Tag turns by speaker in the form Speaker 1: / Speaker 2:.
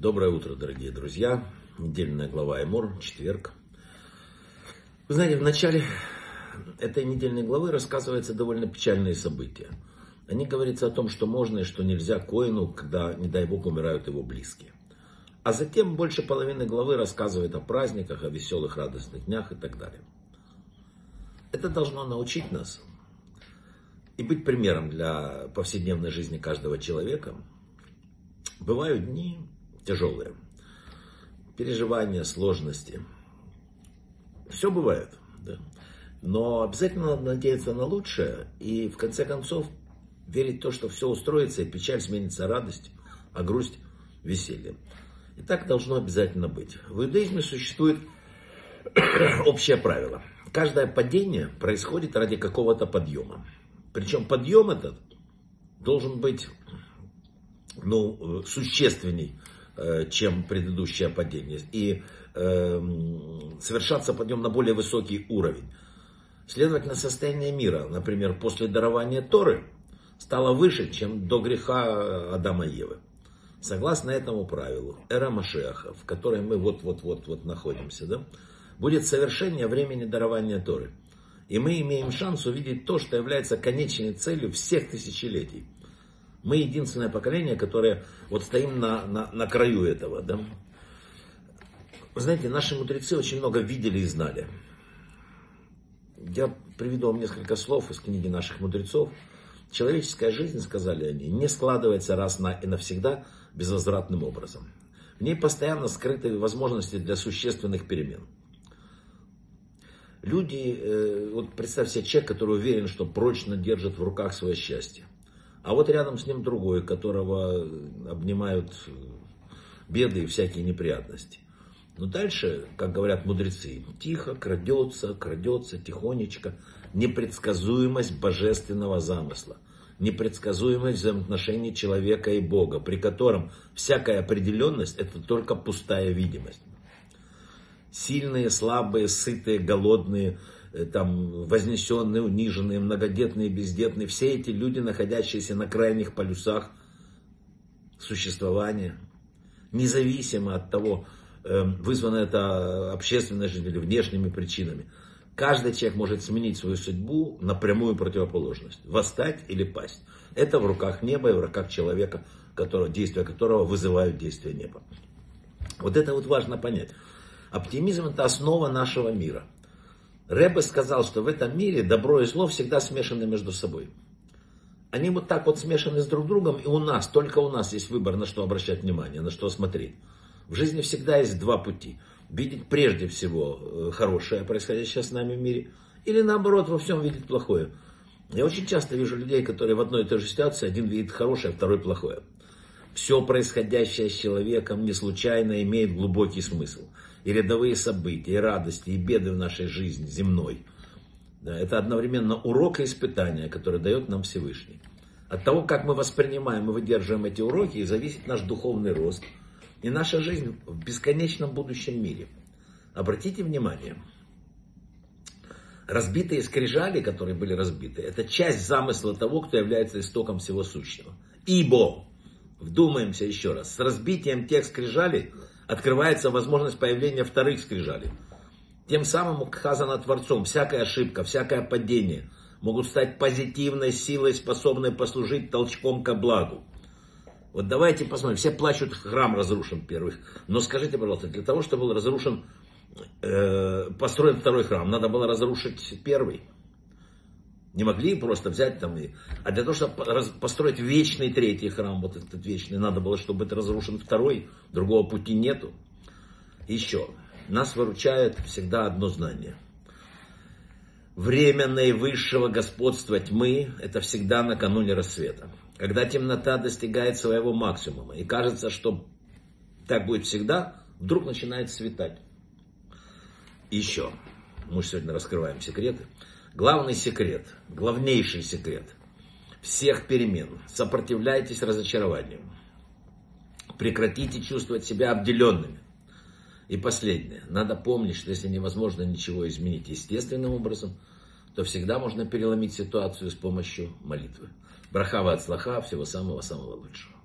Speaker 1: Доброе утро, дорогие друзья. Недельная глава Эмор, четверг. Вы знаете, в начале этой недельной главы рассказываются довольно печальные события. Они говорится о том, что можно и что нельзя Коину, когда, не дай бог, умирают его близкие. А затем больше половины главы рассказывает о праздниках, о веселых, радостных днях и так далее. Это должно научить нас и быть примером для повседневной жизни каждого человека. Бывают дни тяжелые, переживания, сложности. Все бывает, да. но обязательно надо надеяться на лучшее и в конце концов верить в то, что все устроится и печаль сменится радость, а грусть веселье. И так должно обязательно быть. В иудаизме существует общее правило. Каждое падение происходит ради какого-то подъема. Причем подъем этот должен быть ну, существенней, э, чем предыдущее падение. И э, совершаться подъем на более высокий уровень. Следовательно, состояние мира, например, после дарования Торы, стало выше, чем до греха Адама и Евы. Согласно этому правилу, эра Машеха, в которой мы вот-вот-вот находимся, да, будет совершение времени дарования Торы. И мы имеем шанс увидеть то, что является конечной целью всех тысячелетий. Мы единственное поколение, которое вот стоим на, на, на краю этого. Да? Вы знаете, наши мудрецы очень много видели и знали. Я приведу вам несколько слов из книги наших мудрецов. Человеческая жизнь, сказали они, не складывается раз на и навсегда безвозвратным образом. В ней постоянно скрыты возможности для существенных перемен. Люди, э, вот представь себе человек, который уверен, что прочно держит в руках свое счастье. А вот рядом с ним другой, которого обнимают беды и всякие неприятности. Но дальше, как говорят мудрецы, тихо крадется, крадется, тихонечко, непредсказуемость божественного замысла, непредсказуемость взаимоотношений человека и Бога, при котором всякая определенность это только пустая видимость сильные, слабые, сытые, голодные, там, вознесенные, униженные, многодетные, бездетные, все эти люди, находящиеся на крайних полюсах существования, независимо от того, эм, вызвано это общественной жизнью или внешними причинами. Каждый человек может сменить свою судьбу на прямую противоположность. Восстать или пасть. Это в руках неба и в руках человека, которого, действия которого вызывают действия неба. Вот это вот важно понять. Оптимизм это основа нашего мира. Рэбе сказал, что в этом мире добро и зло всегда смешаны между собой. Они вот так вот смешаны с друг другом, и у нас, только у нас есть выбор, на что обращать внимание, на что смотреть. В жизни всегда есть два пути. Видеть прежде всего э, хорошее, происходящее с нами в мире, или наоборот во всем видеть плохое. Я очень часто вижу людей, которые в одной и той же ситуации, один видит хорошее, второй плохое. Все происходящее с человеком не случайно имеет глубокий смысл и рядовые события, и радости, и беды в нашей жизни земной. Да, это одновременно урок и испытание, которое дает нам Всевышний. От того, как мы воспринимаем и выдерживаем эти уроки, зависит наш духовный рост и наша жизнь в бесконечном будущем мире. Обратите внимание, разбитые скрижали, которые были разбиты, это часть замысла того, кто является истоком всего сущего. Ибо, вдумаемся еще раз, с разбитием тех скрижалей открывается возможность появления вторых скрижалей. Тем самым указано Творцом, всякая ошибка, всякое падение могут стать позитивной силой, способной послужить толчком ко благу. Вот давайте посмотрим, все плачут, храм разрушен первый. Но скажите, пожалуйста, для того, чтобы был разрушен, э, построен второй храм, надо было разрушить первый. Не могли просто взять там и... А для того, чтобы построить вечный третий храм, вот этот вечный, надо было, чтобы это разрушен второй. Другого пути нету. Еще. Нас выручает всегда одно знание. Время наивысшего господства тьмы – это всегда накануне рассвета. Когда темнота достигает своего максимума, и кажется, что так будет всегда, вдруг начинает светать. Еще. Мы сегодня раскрываем секреты. Главный секрет, главнейший секрет всех перемен. Сопротивляйтесь разочарованию. Прекратите чувствовать себя обделенными. И последнее. Надо помнить, что если невозможно ничего изменить естественным образом, то всегда можно переломить ситуацию с помощью молитвы. Брахава от слаха, всего самого-самого лучшего.